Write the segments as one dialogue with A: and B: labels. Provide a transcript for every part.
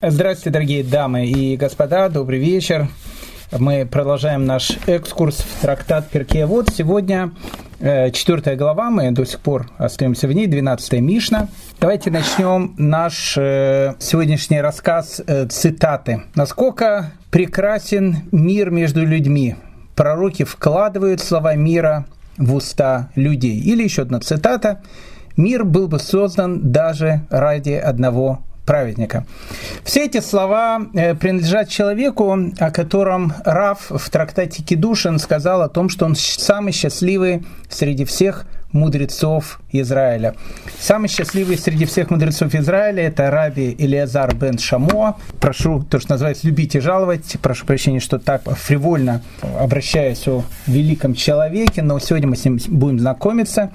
A: Здравствуйте, дорогие дамы и господа, добрый вечер. Мы продолжаем наш экскурс в трактат Перкея. Вот сегодня э, четвертая глава, мы до сих пор остаемся в ней, 12 Мишна. Давайте начнем наш э, сегодняшний рассказ э, цитаты. «Насколько прекрасен мир между людьми, пророки вкладывают слова мира в уста людей». Или еще одна цитата. «Мир был бы создан даже ради одного праведника. Все эти слова э, принадлежат человеку, о котором Раф в трактате Кедушин сказал о том, что он самый счастливый среди всех мудрецов Израиля. Самый счастливый среди всех мудрецов Израиля это раби Илиазар бен Шамо. Прошу, то, что называется, любить и жаловать. Прошу прощения, что так фривольно обращаюсь о великом человеке, но сегодня мы с ним будем знакомиться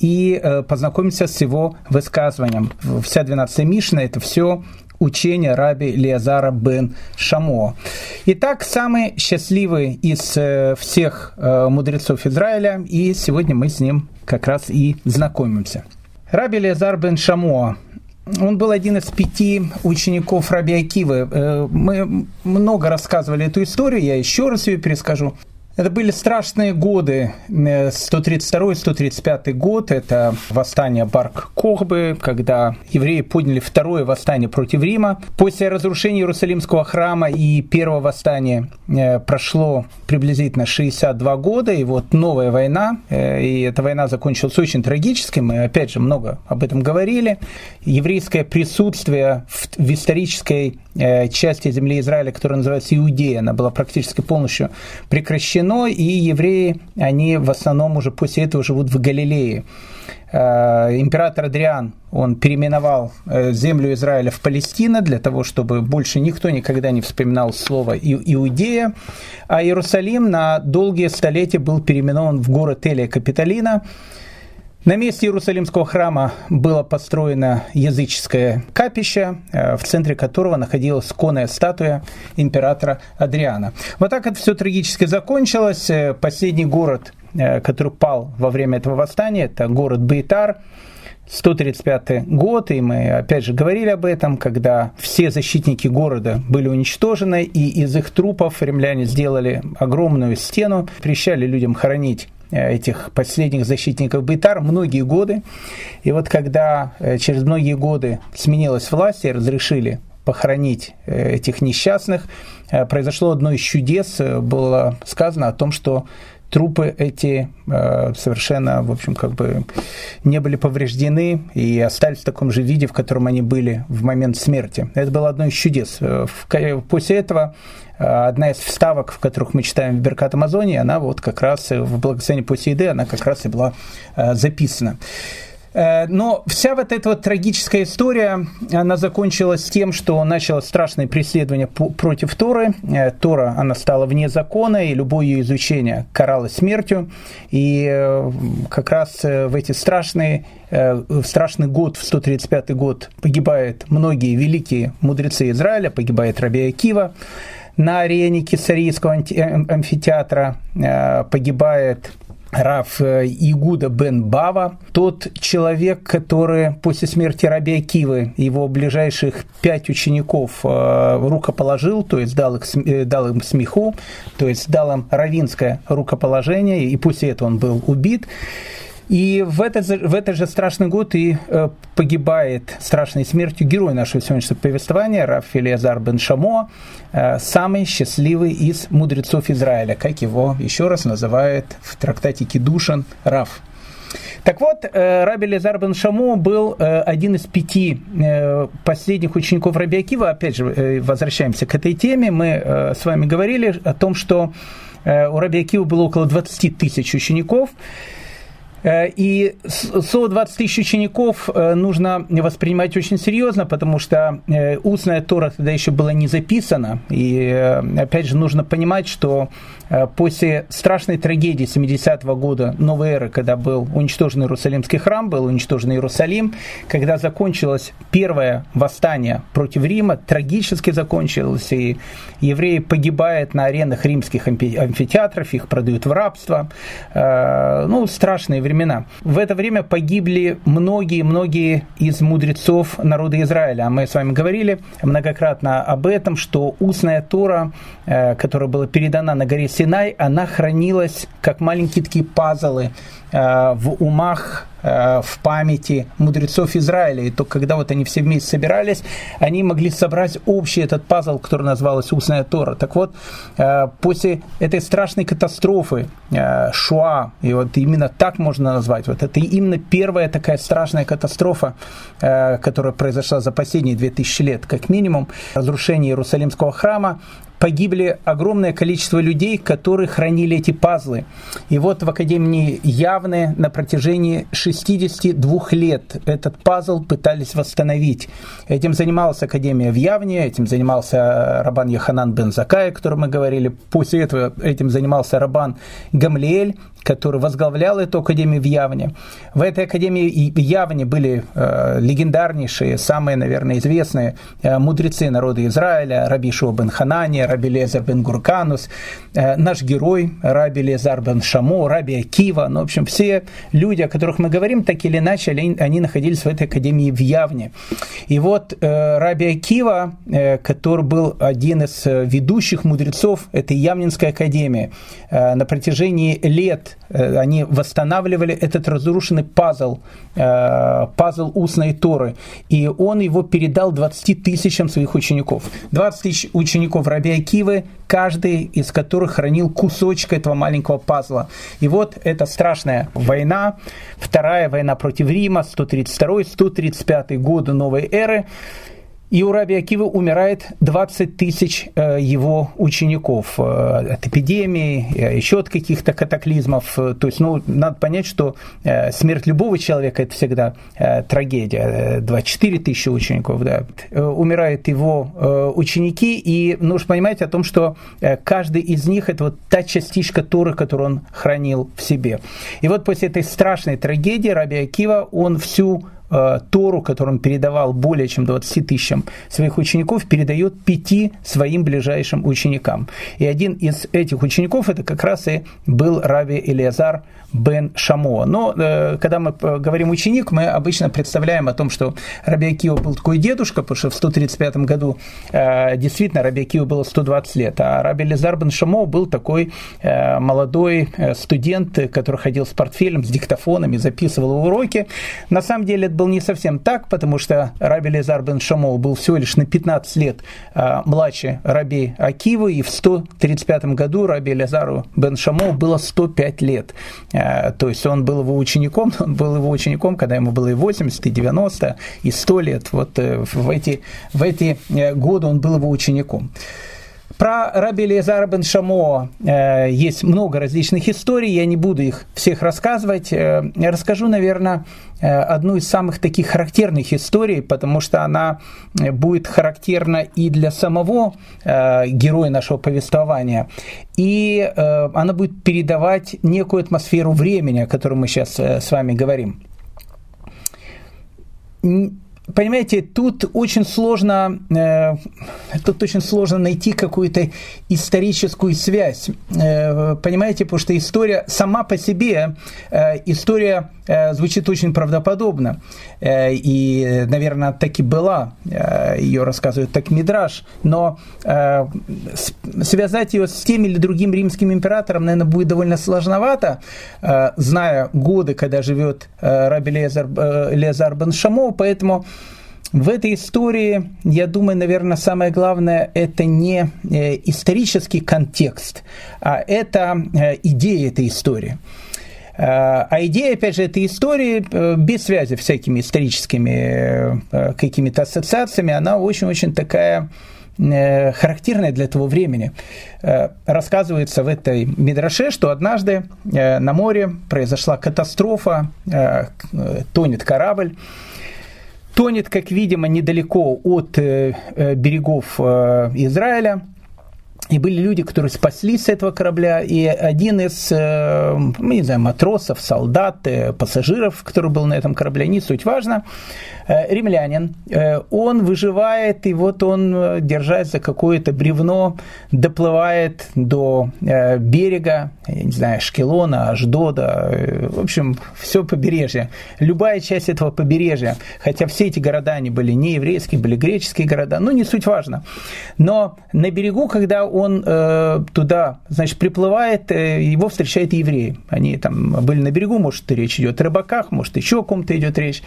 A: и э, познакомиться с его высказыванием. Вся 12 Мишна – это все учение раби Лиазара бен Шамо. Итак, самый счастливый из э, всех э, мудрецов Израиля, и сегодня мы с ним как раз и знакомимся. Раби Лиазар бен Шамо, он был один из пяти учеников Раби Акивы. Э, мы много рассказывали эту историю, я еще раз ее перескажу. Это были страшные годы, 132-135 год, это восстание Барк Кохбы, когда евреи подняли второе восстание против Рима. После разрушения Иерусалимского храма и первого восстания э, прошло приблизительно 62 года, и вот новая война, э, и эта война закончилась очень трагически, мы опять же много об этом говорили. Еврейское присутствие в, в исторической э, части земли Израиля, которая называется Иудея, она была практически полностью прекращена запрещено, и евреи, они в основном уже после этого живут в Галилее. Э, император Адриан, он переименовал э, землю Израиля в Палестину для того, чтобы больше никто никогда не вспоминал слово Иудея, а Иерусалим на долгие столетия был переименован в город Элия Капитолина, на месте Иерусалимского храма было построено языческое капище, э, в центре которого находилась конная статуя императора Адриана. Вот так это все трагически закончилось. Э, последний город, э, который пал во время этого восстания, это город Бейтар. 135 год, и мы опять же говорили об этом, когда все защитники города были уничтожены, и из их трупов римляне сделали огромную стену, прещали людям хоронить этих последних защитников Бейтар многие годы. И вот когда э, через многие годы сменилась власть и разрешили похоронить э, этих несчастных, произошло одно из чудес. Было сказано о том, что трупы эти совершенно, в общем, как бы не были повреждены и остались в таком же виде, в котором они были в момент смерти. Это было одно из чудес. После этого Э, одна из вставок, в которых мы читаем в Беркат Амазонии, она вот как раз в благословении Посейды, она как раз и была э, записана. Э, но вся вот эта вот трагическая история, она закончилась тем, что началось страшное преследование против Торы. Тора, она стала вне закона, и любое ее изучение каралось смертью. И как раз в эти страшные, в страшный год, в 135 год, погибают многие великие мудрецы Израиля, погибает Раби Акива на арене Кесарийского амфитеатра э, погибает Раф э, Игуда бен Бава, тот человек, который после смерти Раби Акивы его ближайших пять учеников э, рукоположил, то есть дал, их, дал им смеху, то есть дал им равинское рукоположение, и после этого он был убит. И в этот, в этот же страшный год и э, погибает страшной смертью герой нашего сегодняшнего повествования, Раф Элиазар бен Шамо, э, самый счастливый из мудрецов Израиля, как его еще раз называют в трактате Кедушин Раф. Так вот, э, Раби Лезар бен Шамо был э, один из пяти э, последних учеников Раби Акива. Опять же, возвращаемся к этой теме. Мы с вами говорили о том, что у Раби Акива было около 20 тысяч учеников. Э, и 120 тысяч учеников э, нужно воспринимать очень серьезно, потому что э, устная Тора тогда еще была не записана. И опять же нужно понимать, что после страшной трагедии 70-го года новой эры, когда был уничтожен Иерусалимский храм, был уничтожен Иерусалим, когда закончилось первое восстание против Рима, трагически закончилось, и евреи погибают на аренах римских амфитеатров, их продают в рабство. Ну, страшные времена. В это время погибли многие-многие из мудрецов народа Израиля. Мы с вами говорили многократно об этом, что устная Тора, э, которая была передана на горе Синай, она хранилась как маленькие такие пазлы Э, в умах, в памяти мудрецов Израиля. И только когда вот они все вместе собирались, они могли собрать общий этот пазл, который назывался «Устная Тора». Так вот, э, после этой страшной катастрофы Шуа, и вот именно так можно назвать, вот это именно первая такая страшная катастрофа, которая произошла за последние 2000 лет, как минимум, разрушение Иерусалимского храма, погибли огромное количество людей, которые хранили эти пазлы. И вот в Академии Явны на протяжении 62 лет этот пазл пытались восстановить. Этим занималась Академия в Явне, этим занимался Рабан Яханан бен Закай, о котором мы говорили. После этого этим занимался Рабан Гамлиэль, который возглавлял эту академию в Явне. В этой академии в Явне были э, легендарнейшие, самые, наверное, известные э, мудрецы народа Израиля, Раби Шуа бен Ханани, Раби Лезар бен Гурканус, э, наш герой Раби Лезар бен Шамо, Раби Акива, ну, в общем, все люди, о которых мы говорим, так или иначе, они, находились в этой академии в Явне. И вот Раби Акива, который был один из ведущих мудрецов этой Явнинской академии, на протяжении лет они восстанавливали этот разрушенный пазл, э, пазл устной Торы, и он его передал 20 тысячам своих учеников. 20 тысяч учеников Раби Акивы, каждый из которых хранил кусочек этого маленького пазла. И вот эта страшная война, вторая война против Рима, 132-135 годы новой эры, и у Раби Акивы умирает 20 тысяч э, его учеников э, от эпидемии, э, еще от каких-то катаклизмов. То есть, ну, надо понять, что смерть любого человека – это всегда трагедия. 24 тысячи учеников, да. Умирают его ученики, и нужно понимать о том, что каждый из них – это вот та частичка Торы, которую он хранил в себе. И вот после этой страшной трагедии Раби Акива, он всю Э, Тору, которую он передавал более чем 20 тысячам своих учеников, передает пяти своим ближайшим ученикам. И один из этих учеников это как раз и был Рави Элиазар бен Шамоа. Но э, когда мы говорим ученик, мы обычно представляем о том, что Раби Акио был такой дедушка, потому что в 135 году э, действительно Раби Акио было 120 лет, а Раби Элиазар бен Шамоа был такой молодой студент, который ходил с портфелем, с диктофонами, записывал уроки. На самом деле это был не совсем так, потому что Раби Лезар бен Шамол был всего лишь на 15 лет а, младше Раби Акивы, и в 135 году Раби Лезару бен Шамол было 105 лет. А, то есть он был его учеником, он был его учеником, когда ему было и 80, и 90, и 100 лет. Вот э, в эти, в эти э, годы он был его учеником. Про Раби Лезара бен Шамо э, есть много различных историй, я не буду их всех рассказывать. Э, расскажу, наверное, э, одну из самых таких характерных историй, потому что она э, будет характерна и для самого э, героя нашего повествования, и э, она будет передавать некую атмосферу времени, о котором мы сейчас э, с вами говорим понимаете, тут очень сложно, э, тут очень сложно найти какую-то историческую связь, э, понимаете, потому что история сама по себе, э, история э, звучит очень правдоподобно, э, и, наверное, так и была, э, ее рассказывает так Мидраш, но э, связать ее с тем или другим римским императором, наверное, будет довольно сложновато, э, зная годы, когда живет э, Раби Лезар, э, Лезар Бен Шамо, поэтому в этой истории, я думаю, наверное, самое главное – это не э, исторический контекст, а это э, идея этой истории. Э, а идея, опять же, этой истории, без связи всякими историческими какими-то ассоциациями, она очень-очень такая характерная для того времени. Рассказывается в этой Мидраше, что однажды на море произошла катастрофа, тонет корабль, тонет, как видимо, недалеко от э, э, берегов э, Израиля. И были люди, которые спаслись с этого корабля, и один из, э, ну, не знаю, матросов, солдат, э, пассажиров, который был на этом корабле, не суть важно, Э, римлянин, он выживает, и вот он, держась за какое-то бревно, доплывает до берега, я не знаю, Шкелона, Аждода, в общем, все побережье. Любая часть этого побережья, хотя все эти города, они были не еврейские, были греческие города, ну, не суть важно. Но на берегу, когда он туда, значит, приплывает, его встречают евреи. Они там были на берегу, может, речь идет о рыбаках, может, еще о ком-то идет речь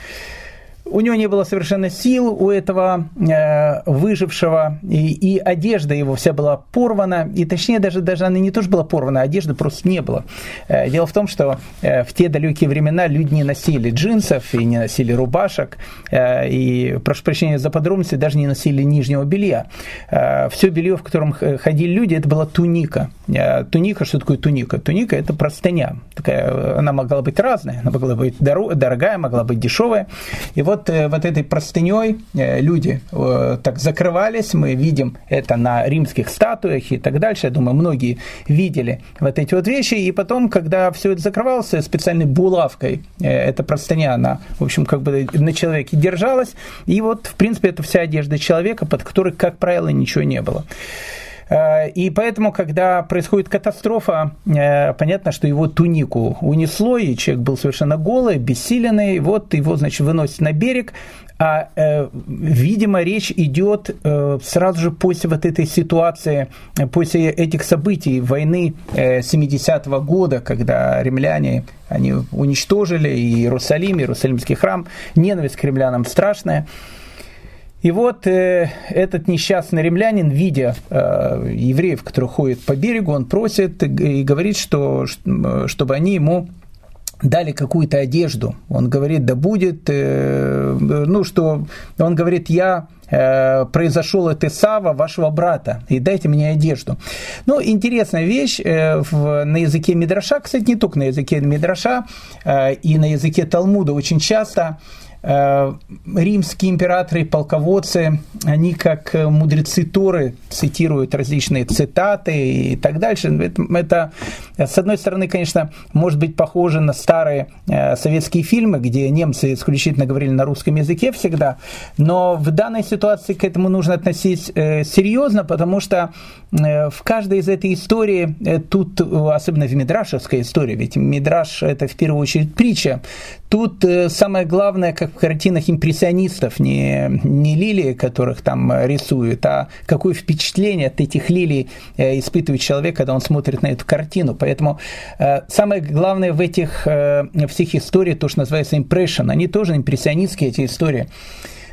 A: у него не было совершенно сил, у этого э, выжившего, и, и одежда его вся была порвана, и точнее даже, даже она не тоже была порвана, а одежды просто не было. Э, дело в том, что э, в те далекие времена люди не носили джинсов и не носили рубашек, э, и, прошу прощения за подробности, даже не носили нижнего белья. Э, все белье, в котором ходили люди, это была туника. Э, туника, что такое туника? Туника – это простыня. Такая, она могла быть разная, она могла быть дорогая, могла быть дешевая. И вот э, вот этой простыней э, люди так закрывались, мы видим это на римских статуях и так дальше, я думаю, многие видели вот эти вот вещи, и потом, когда все это закрывалось специальной булавкой, эта простыня, она, в общем, как бы на человеке держалась, и вот, в принципе, это вся одежда человека, под которой, как правило, ничего не было. Э, и поэтому, когда происходит катастрофа, э, понятно, что его тунику унесло, и человек был совершенно голый, бессиленный, вот его, значит, выносят на берег, а, э, видимо, речь идет сразу же после вот этой ситуации, после этих событий войны э, 70-го года, когда римляне они уничтожили и Иерусалим, Иерусалимский храм, ненависть к римлянам страшная. И вот э, этот несчастный римлянин, видя э, евреев, которые ходят по берегу, он просит и говорит, что, чтобы они ему дали какую-то одежду. Он говорит, да будет, э, ну что, он говорит, я э, произошел от Исава, вашего брата, и дайте мне одежду. Ну, интересная вещь, э, в, на языке Мидраша, кстати, не только на языке Мидраша, э, и на языке Талмуда очень часто Э, римские императоры и полководцы, они как мудрецы Торы цитируют различные цитаты и так дальше. Это, это с одной стороны, конечно, может быть похоже на старые э, советские фильмы, где немцы исключительно говорили на русском языке всегда, но в данной ситуации к этому нужно относиться э, серьезно, потому что в каждой из этой истории, тут, особенно в Мидрашевской истории, ведь Мидраш это в первую очередь притча, тут самое главное, как в картинах импрессионистов, не, не лилии, которых там рисуют, а какое впечатление от этих лилий э, испытывает человек, когда он смотрит на эту картину. Поэтому э, самое главное в этих э, всех историях, то, что называется impression, они тоже импрессионистские, эти истории.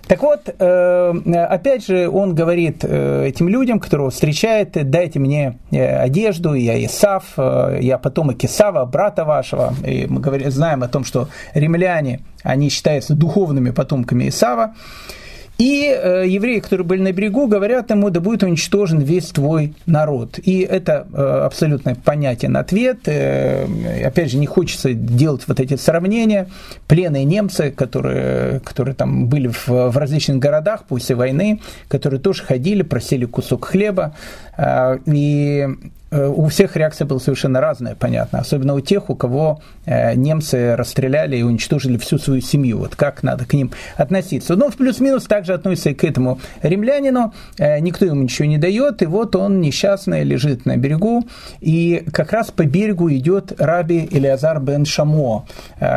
A: Так вот, опять же, он говорит этим людям, которого встречает, дайте мне одежду, я Исав, я потомок Исава, брата вашего. И мы знаем о том, что римляне они считаются духовными потомками Исава. И э, евреи, которые были на берегу, говорят ему, да будет уничтожен весь твой народ. И это э, абсолютно понятен ответ. Э, опять же, не хочется делать вот эти сравнения. Пленные немцы, которые, которые там были в, в различных городах после войны, которые тоже ходили, просили кусок хлеба. Э, и Э, у всех реакция была совершенно разная, понятно. Особенно у тех, у кого э, немцы расстреляли и уничтожили всю свою семью. Вот как надо к ним относиться. Но в плюс-минус также относится и к этому римлянину. Никто ему ничего не дает. И вот он несчастный лежит на берегу. И как раз по берегу идет раби Илиазар бен Шамо.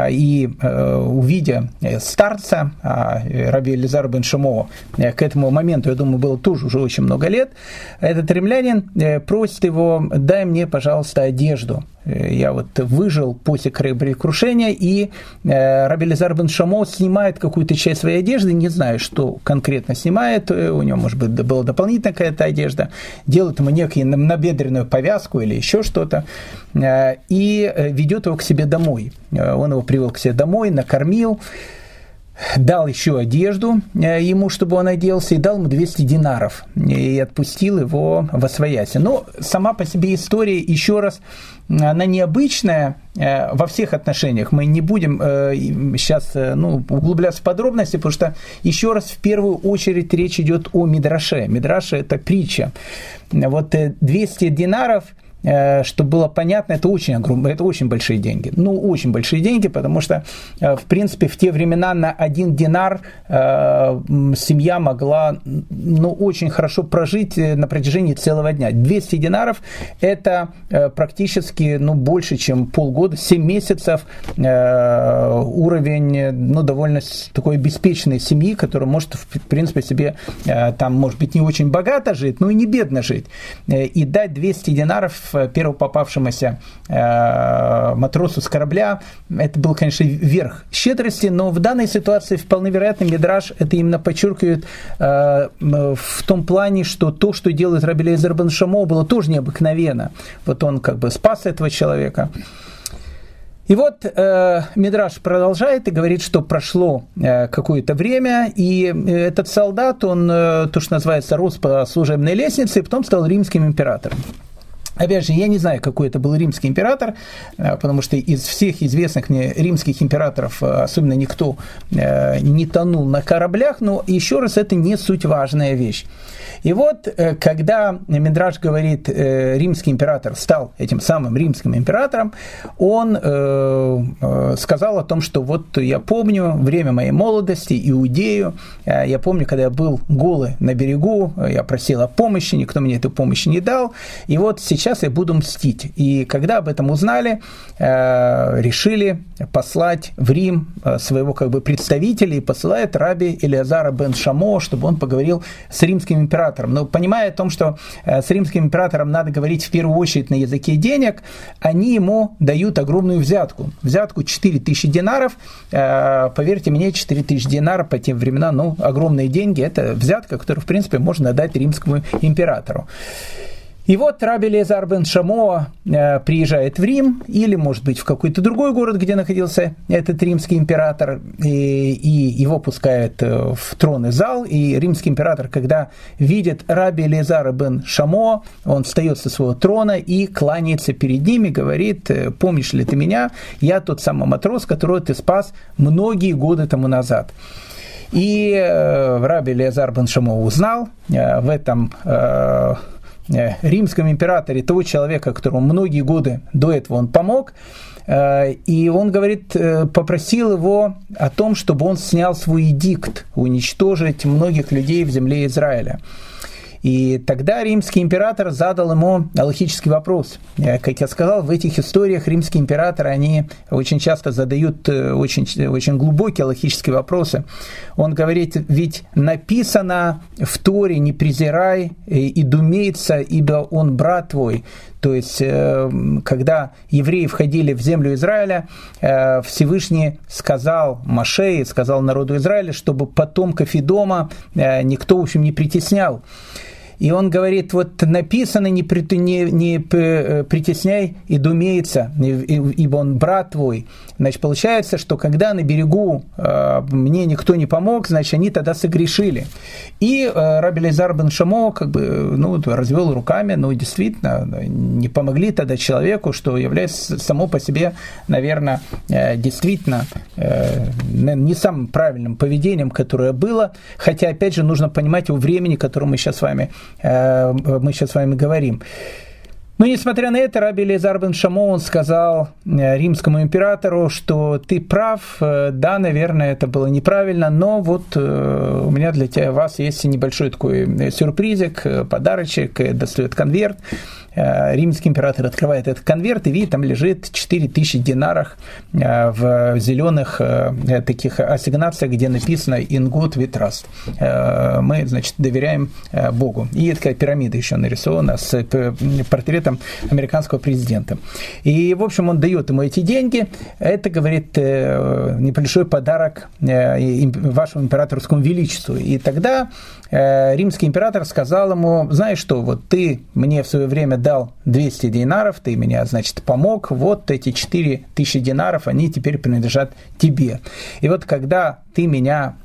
A: И увидя старца, а раби Илиазар бен Шамо к этому моменту, я думаю, было тоже уже очень много лет, этот римлянин просит его дай мне, пожалуйста, одежду. Э, я вот выжил после кораблекрушения, и э, Раби Лизар бен Шамо снимает какую-то часть своей одежды, не знаю, что конкретно снимает, э, у него, может быть, была дополнительная какая-то одежда, делает ему некую набедренную повязку или еще что-то, и ведет его к себе домой. Он его привел к себе домой, накормил, дал еще одежду э, ему, чтобы он оделся, и дал ему 200 динаров, и отпустил его во свояси. Но сама по себе история, еще раз, она необычная э, во всех отношениях. Мы не будем сейчас э, ну, углубляться в подробности, потому что, еще раз, в первую очередь речь идет о Мидраше. Мидраше – это притча. Вот 200 динаров – чтобы было понятно, это очень, огромные, это очень большие деньги. Ну, очень большие деньги, потому что, э, в принципе, в те времена на один динар э, семья могла ну, очень хорошо прожить на протяжении целого дня. 200 динаров – это практически ну, больше, чем полгода, 7 месяцев уровень ну, довольно такой обеспеченной семьи, которая может, в принципе, себе там, может быть, не очень богато жить, но и не бедно жить. И дать 200 динаров первому попавшемуся э, матросу с корабля, это был, конечно, верх щедрости, но в данной ситуации вполне вероятно Мидраж это именно подчеркивает э, в том плане, что то, что делает Лейзер бен Шамо, было тоже необыкновенно. Вот он как бы спас этого человека. И вот э, Мидраш продолжает и говорит, что прошло э, какое-то время, и этот солдат, он, э, то, что называется, рос по служебной лестнице, и потом стал римским императором. Опять же, я не знаю, какой это был римский император, э, потому что из всех известных мне римских императоров э, особенно никто э, не тонул на кораблях, но еще раз, это не суть важная вещь. И вот, когда Мидраш говорит, римский император стал этим самым римским императором, он сказал о том, что вот я помню время моей молодости, Иудею, я помню, когда я был голый на берегу, я просил о помощи, никто мне эту помощь не дал, и вот сейчас сейчас я буду мстить. И когда об этом узнали, э, решили послать в Рим э, своего как бы представителя и посылает раби Элиазара бен Шамо, чтобы он поговорил с римским императором. Но понимая о том, что э, с римским императором надо говорить в первую очередь на языке денег, они ему дают огромную взятку. Взятку 4000 динаров. Поверьте мне, 4000 динаров по тем временам, ну, огромные деньги. Это взятка, которую, в принципе, можно дать римскому императору. И вот Раби Лезар бен Шамоа э, приезжает в Рим, или, может быть, в какой-то другой город, где находился этот римский император, и, и его пускают э, в тронный зал, и римский император, когда видит Раби Лезара бен Шамоа, он встает со своего трона и кланяется перед ним и говорит, «Э, помнишь ли ты меня, я тот самый матрос, которого ты спас многие годы тому назад. И э, Раби Лезар бен Шамоа узнал э, в этом Э, римском императоре того человека, которому многие годы до этого он помог, э, и он говорит, э, попросил его о том, чтобы он снял свой эдикт уничтожить многих людей в земле Израиля. И тогда римский император задал ему аллахический вопрос. Э, как я сказал, в этих историях римские императоры, они очень часто задают э, очень, очень глубокие аллахические вопросы. Он говорит, ведь написано в Торе «не презирай и думейся, ибо он брат твой». То есть, э, когда евреи входили в землю Израиля, Всевышний сказал Машеи, сказал народу Израиля, чтобы потомков Идома никто, в общем, не притеснял. И он говорит, вот написано, не, при, не, не э, притесняй и думеется, ибо он брат твой. Значит, получается, что когда на берегу э, мне никто не помог, значит, они тогда согрешили. И э, Раби Лейзар бен Шамо как бы, ну, развел руками, ну, действительно, не помогли тогда человеку, что является само по себе, наверное, э, действительно э, не самым правильным поведением, которое было, хотя, опять же, нужно понимать о времени, которое мы сейчас с вами мы сейчас с вами говорим. Но несмотря на это, Раби Лезар бен Шамон сказал э, римскому императору, что ты прав, э, да, наверное, это было неправильно, но вот у меня для тебя, вас есть небольшой такой сюрпризик, подарочек, достает конверт, Э, римский император открывает этот конверт и видит, там лежит 4000 динарах э, в зеленых э, таких ассигнациях, где написано «In good we trust». Мы, значит, доверяем Богу. И такая пирамида еще нарисована с портретом американского президента. И, в общем, он дает ему эти деньги. Это, говорит, небольшой подарок вашему императорскому величеству. И тогда римский император сказал ему, знаешь что, вот ты мне в свое время дал 200 динаров, ты меня, значит, помог, вот эти 4000 динаров, они теперь принадлежат тебе. И вот когда ты меня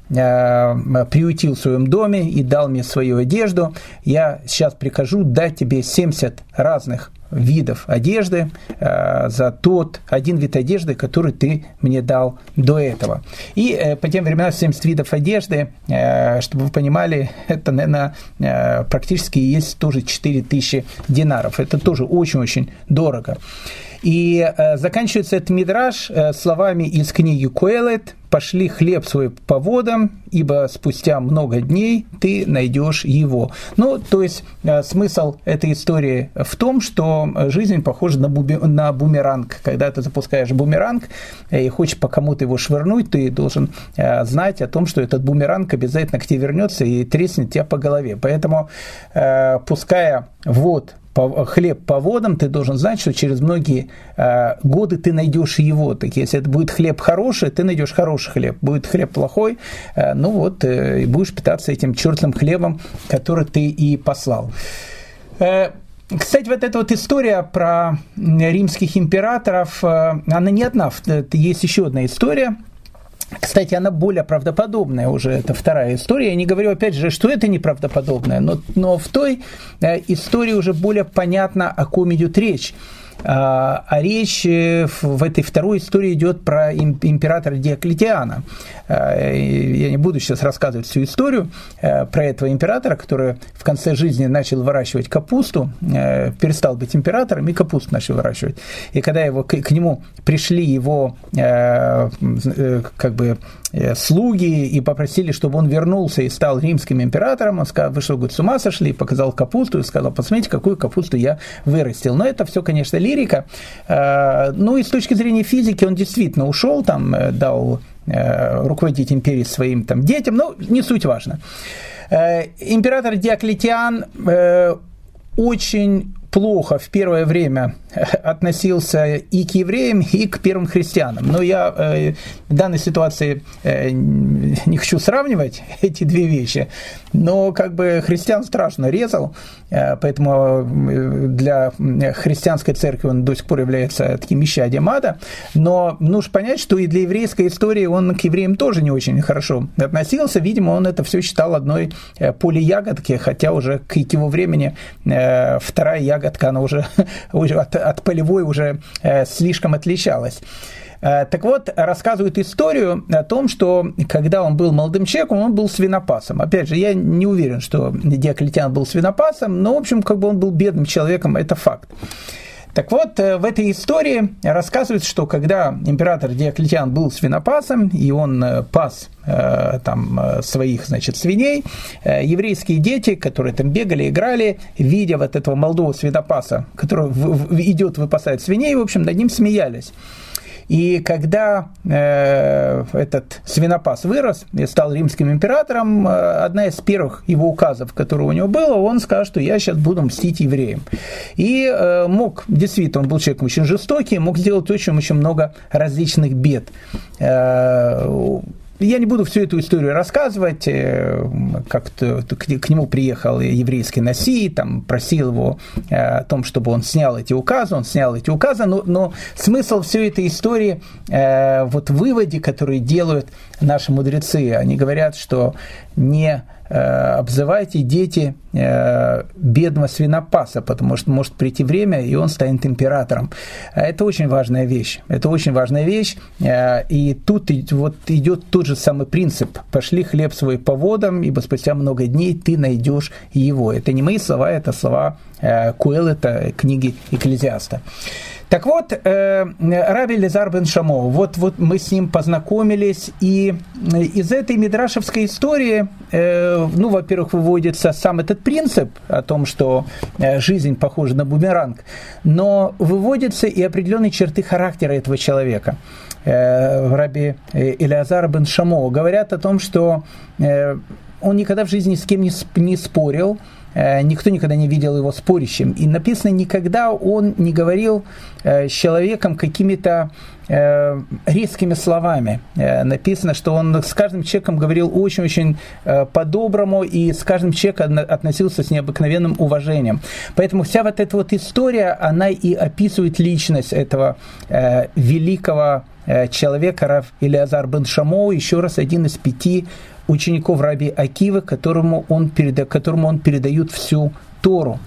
A: приютил в своем доме и дал мне свою одежду, я сейчас прикажу дать тебе 70 разных видов одежды э, за тот один вид одежды, который ты мне дал до этого. И э, по тем временам 70 видов одежды, э, чтобы вы понимали, это, наверное, э, практически есть тоже 4000 динаров. Это тоже очень-очень дорого. И э, заканчивается этот мидраж э, словами из книги Куэлет «Пошли хлеб свой по водам, ибо спустя много дней ты найдешь его». Ну, то есть э, смысл этой истории в том, что жизнь похожа на, буби, на бумеранг. Когда ты запускаешь бумеранг и хочешь по кому-то его швырнуть, ты должен э, знать о том, что этот бумеранг обязательно к тебе вернется и треснет тебя по голове. Поэтому, э, пуская вот хлеб по водам, ты должен знать, что через многие э, годы ты найдешь его. Так если это будет хлеб хороший, ты найдешь хороший хлеб. Будет хлеб плохой, э, ну вот, э, и будешь питаться этим чертным хлебом, который ты и послал. Кстати, вот эта вот история про римских императоров, она не одна, есть еще одна история – кстати, она более правдоподобная уже, это вторая история. Я не говорю, опять же, что это неправдоподобное, но, но в той э, истории уже более понятно, о ком идет речь. А, а речь э, в этой второй истории идет про императора Диоклетиана. А, я не буду сейчас рассказывать всю историю э, про этого императора, который в конце жизни начал выращивать капусту, э, перестал быть императором и капусту начал выращивать. И когда его, к, нему пришли его как бы слуги и попросили, чтобы он вернулся и стал римским императором, он сказал, вы что, говорит, с ума сошли, показал капусту и сказал, посмотрите, какую капусту я вырастил. Но это все, конечно, лирика. Э, ну и с точки зрения физики он действительно ушел, там э, дал э, руководить империей своим там, детям, но не суть важно. Император Диоклетиан очень плохо в первое время относился и к евреям, и к первым христианам. Но я э, в данной ситуации э, не хочу сравнивать эти две вещи, но как бы христиан страшно резал, э, поэтому для христианской церкви он до сих пор является таким исчадием ада, но нужно понять, что и для еврейской истории он к евреям тоже не очень хорошо относился, видимо, он это все считал одной поле ягодки, хотя уже к его времени вторая ягодка, она уже, уже от, от полевой уже э, слишком отличалась. Э, так вот, рассказывают историю о том, что когда он был молодым человеком, он был свинопасом. Опять же, я не уверен, что Диоклетиан был свинопасом, но, в общем, как бы он был бедным человеком, это факт. Так вот, э, в этой истории рассказывается, что когда император Диоклетиан был свинопасом, и он э, пас э, там своих, значит, свиней, еврейские дети, которые там бегали, играли, видя вот этого молодого свинопаса, который идет выпасать свиней, в общем, над ним смеялись. И когда э, этот свинопас вырос и стал римским императором, э, одна из первых его указов, которые у него было, он сказал, что я сейчас буду мстить евреям. И э, мог, действительно, он был человеком очень жестокий, мог сделать очень-очень много различных бед. Э, я не буду всю эту историю рассказывать, э, как к нему приехал еврейский Наси, там просил его э, о том, чтобы он снял эти указы, он снял эти указы, но, но смысл всей этой истории, э, вот в выводе, который делают наши мудрецы, они говорят, что не обзывайте дети э, бедного свинопаса, потому что может прийти время, и он станет императором. Это очень важная вещь. Это очень важная вещь. Э, и тут вот идет тот же самый принцип. Пошли хлеб свой по водам, ибо спустя много дней ты найдешь его. Это не мои слова, это слова Куэллета, книги Экклезиаста. Так вот, э, Раби Лизар бен Шамо, вот, вот мы с ним познакомились, и из этой мидрашевской истории, э, ну, во-первых, выводится сам этот принцип о том, что э, жизнь похожа на бумеранг, но выводятся и определенные черты характера этого человека. Э, Раби Илиазар бен Шамо говорят о том, что э, он никогда в жизни с кем не, спорил, Э, никто никогда не видел его спорящим. И написано, никогда он не говорил э, с человеком какими-то э, резкими словами. Написано, что он с каждым человеком говорил очень-очень по-доброму и с каждым человеком относился с необыкновенным уважением. Поэтому вся вот эта вот история, она и описывает личность этого великого человек, Рав Илиазар бен Шамоу, еще раз один из пяти учеников Раби Акивы, которому он, переда, которому он передает всю Тору.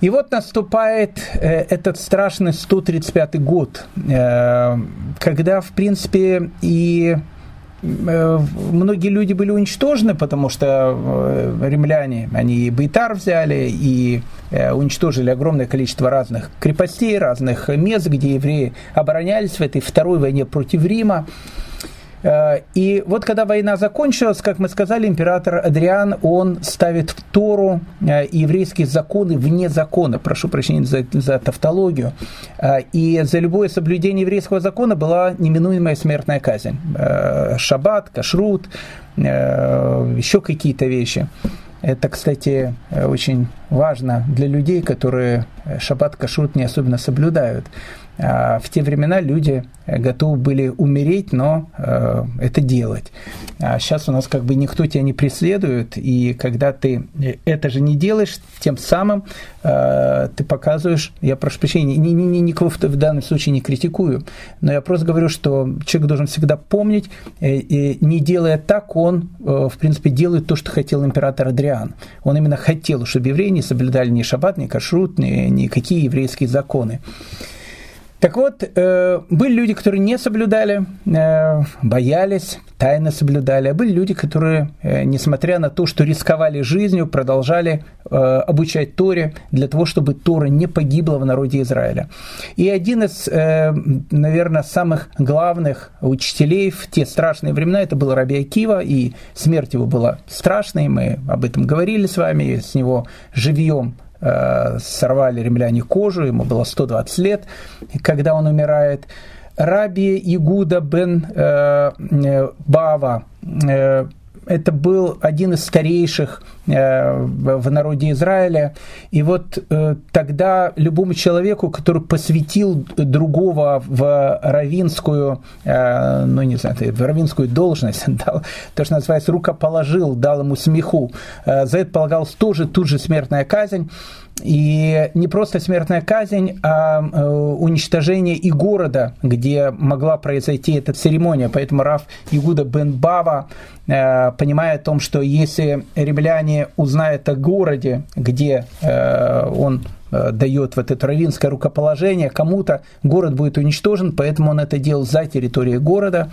A: И вот наступает э, этот страшный 135 год, э, когда, в принципе, и э, многие люди были уничтожены, потому что э, римляне, они и Бейтар взяли, и э, уничтожили огромное количество разных крепостей, разных мест, где евреи оборонялись в этой второй войне против Рима. Э, и вот когда война закончилась, как мы сказали, император Адриан, он ставит в Тору э, еврейские законы вне закона, прошу прощения за, за тавтологию. Э, и за любое соблюдение еврейского закона была неминуемая смертная казнь. Шаббат, кашрут, еще какие-то вещи. Это, кстати, очень важно для людей, которые шаббат, кашрут не особенно соблюдают. А в те времена люди готовы были умереть, но э, это делать. А сейчас у нас как бы никто тебя не преследует, и когда ты это же не делаешь, тем самым э, ты показываешь, я прошу прощения, ни, ни, ни, никого в, данном случае не критикую, но я просто говорю, что человек должен всегда помнить, э, э, не делая так, он, э, в принципе, делает то, что хотел император Адриан. Он именно хотел, чтобы евреи не соблюдали ни шаббат, ни кашрут, ни, никакие еврейские законы. Так вот, э, были люди, которые не соблюдали, э, боялись, тайно соблюдали, а были люди, которые, э, несмотря на то, что рисковали жизнью, продолжали обучать Торе для того, чтобы Тора не погибла в народе Израиля. И один из, наверное, самых главных учителей в те страшные времена, это был Раби Акива, и смерть его была страшной, мы об этом говорили с вами, с него живьем сорвали римляне кожу, ему было 120 лет, когда он умирает. Раби Игуда бен э, э Бава, э, это был один из старейших э, в народе Израиля. И вот э, тогда любому человеку, который посвятил другого в равинскую, э, ну не знаю, в равинскую должность, дал, то, что называется, рукоположил, дал ему смеху, за это полагалась тоже тут же смертная казнь. И не просто смертная казнь, а э, уничтожение и города, где могла произойти эта церемония. Поэтому Раф Игуда бен Бава, э, понимая о том, что если римляне узнают о городе, где э, он дает вот это равинское рукоположение кому-то, город будет уничтожен, поэтому он это делал за территорией города.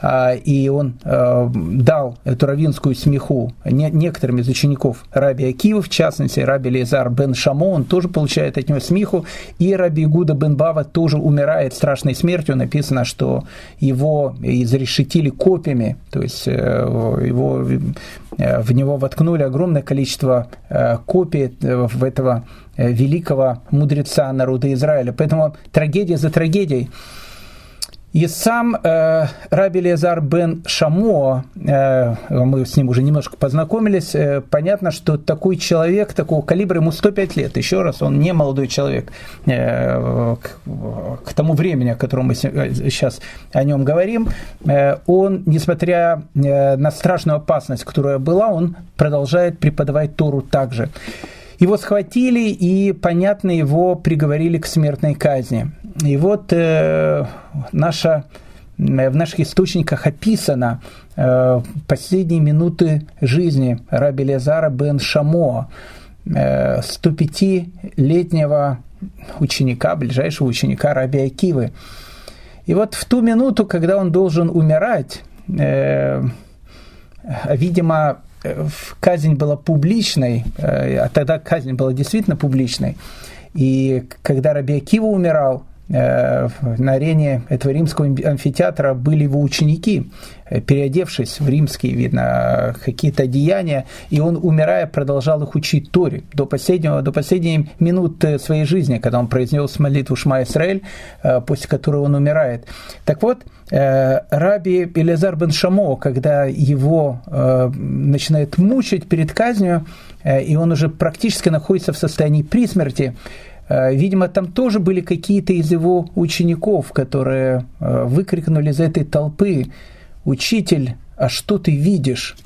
A: А, и он а, дал эту равинскую смеху некоторым из учеников Раби Акива, в частности, Раби Лезар бен Шамо, он тоже получает от него смеху, и Раби Гуда бен Бава тоже умирает страшной смертью, написано, что его изрешетили копьями, то есть э, его, э, в него воткнули огромное количество э, копий в этого великого мудреца народа Израиля. Поэтому трагедия за трагедией. И сам э, Раби Лезар бен Шамо, э, мы с ним уже немножко познакомились, э, понятно, что такой человек такого калибра, ему 105 лет, еще раз, он не молодой человек э, к, к тому времени, о котором мы сейчас о нем говорим, э, он, несмотря э, на страшную опасность, которая была, он продолжает преподавать Тору также. Его схватили и, понятно, его приговорили к смертной казни. И вот э, наша, в наших источниках описано э, последние минуты жизни Раби Лезара бен Шамо, э, 105-летнего ученика, ближайшего ученика Раби Акивы. И вот в ту минуту, когда он должен умирать, э, видимо, казнь была публичной, э, а тогда казнь была действительно публичной. И когда Раби Акива умирал, Э, на арене этого римского амфитеатра были его ученики, э, переодевшись в римские, видно, какие-то одеяния, и он, умирая, продолжал их учить Торе до, последнего, до последней минуты своей жизни, когда он произнес молитву Шма Исраэль, э, после которой он умирает. Так вот, Раби Элизар бен Шамо, когда его начинает мучить перед казнью, и он уже практически находится в состоянии при смерти, Э, видимо, там тоже были какие-то из его учеников, которые э, выкрикнули из этой толпы «Учитель, а что ты видишь?»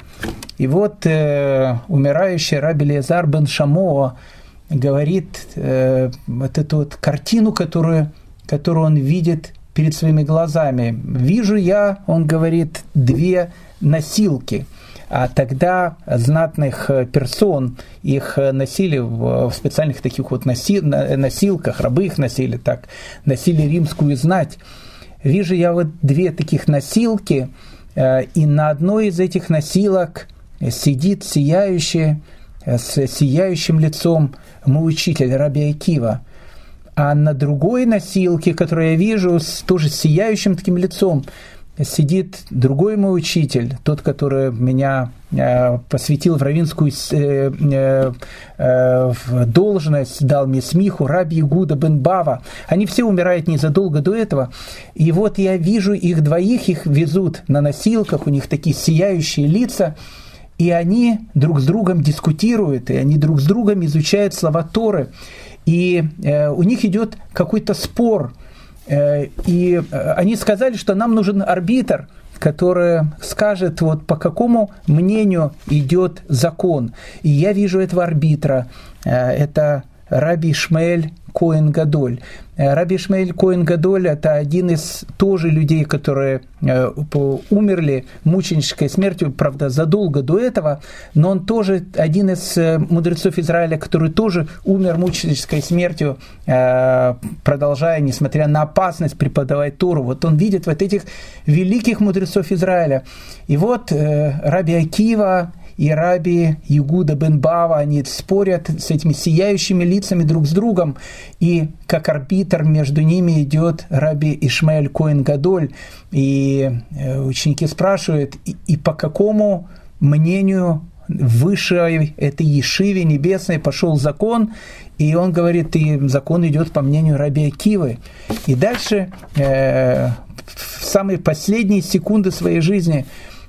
A: И вот э, умирающий Раби Лезар бен Шамоа говорит э, вот эту вот картину, которую, которую он видит перед своими глазами. Вижу я, он говорит, две носилки. А тогда знатных персон их носили в специальных таких вот носилках, рабы их носили так, носили римскую знать. Вижу я вот две таких носилки, э, и на одной из этих носилок сидит сияющий, э, с сияющим лицом мой учитель Раби Акива. А на другой носилке, которую я вижу, с тоже сияющим таким лицом, сидит другой мой учитель, тот, который меня э, посвятил в равинскую э, э, должность, дал мне смиху, раби Игуда бен Бава. Они все умирают незадолго до этого. И вот я вижу их двоих, их везут на носилках, у них такие сияющие лица, и они друг с другом дискутируют, и они друг с другом изучают слова Торы. И у них идет какой-то спор – и э, они сказали, что нам нужен арбитр, который скажет, вот по какому мнению идет закон. И я вижу этого арбитра. Э, это Раби Шмель Коэн Гадоль. Э, Раби Ишмаэль Коэн Гадоль – это один из тоже людей, которые э, умерли мученической смертью, правда, задолго до этого, но он тоже один из э, мудрецов Израиля, который тоже умер мученической смертью, продолжая, несмотря на опасность, преподавать Тору. Вот он видит вот этих великих мудрецов Израиля. И вот Раби Акива, и раби Югуда бен Бава, они спорят с этими сияющими лицами друг с другом, и как арбитр между ними идет раби Ишмаэль Коэн Гадоль, и э, ученики спрашивают, и, и по какому мнению высшей этой Ешиве небесной пошел закон, и он говорит, и закон идет по мнению Раби Акивы. И дальше, э, в самые последние секунды своей жизни,